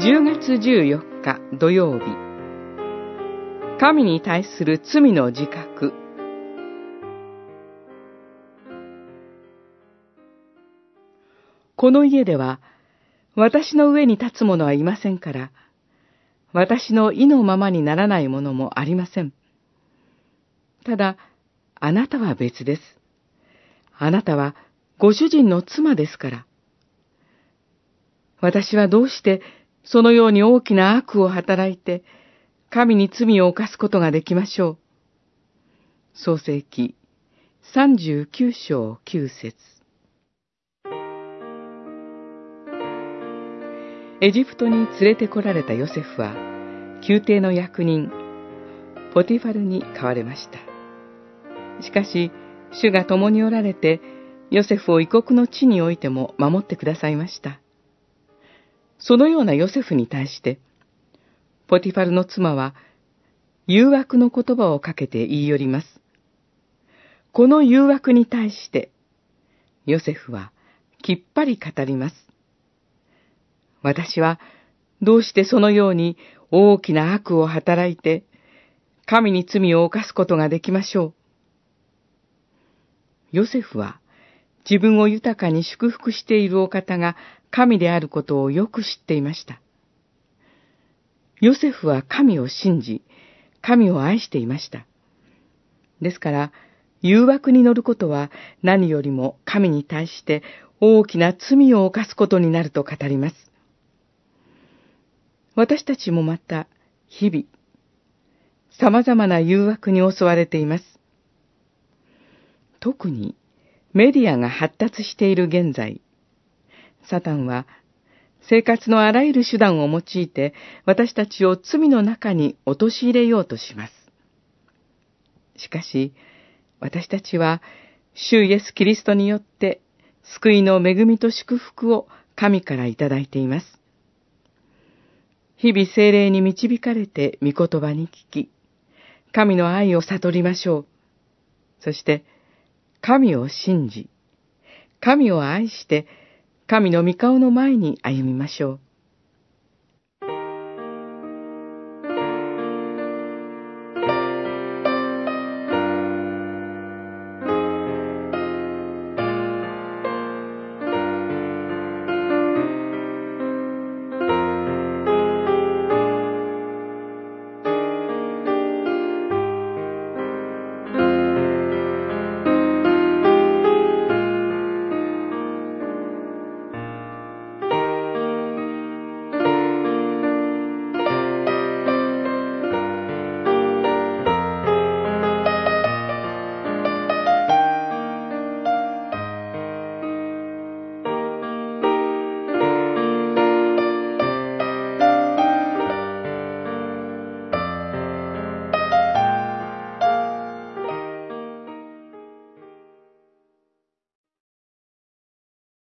10月14日土曜日神に対する罪の自覚この家では私の上に立つ者はいませんから私の意のままにならないものもありません。ただ、あなたは別です。あなたはご主人の妻ですから。私はどうしてそのように大きな悪を働いて、神に罪を犯すことができましょう。創世記39章9節エジプトに連れてこられたヨセフは、宮廷の役人、ポティファルに買われました。しかし、主が共におられて、ヨセフを異国の地においても守ってくださいました。そのようなヨセフに対して、ポティファルの妻は、誘惑の言葉をかけて言い寄ります。この誘惑に対して、ヨセフはきっぱり語ります。私はどうしてそのように大きな悪を働いて、神に罪を犯すことができましょう。ヨセフは自分を豊かに祝福しているお方が神であることをよく知っていました。ヨセフは神を信じ、神を愛していました。ですから、誘惑に乗ることは何よりも神に対して大きな罪を犯すことになると語ります。私たちもまた、日々、様々な誘惑に襲われています。特に、メディアが発達している現在、サタンは、生活のあらゆる手段を用いて、私たちを罪の中に陥れようとします。しかし、私たちは、主イエス・キリストによって、救いの恵みと祝福を神からいただいています。日々精霊に導かれて御言葉に聞き、神の愛を悟りましょう。そして、神を信じ、神を愛して、神の御顔の前に歩みましょう。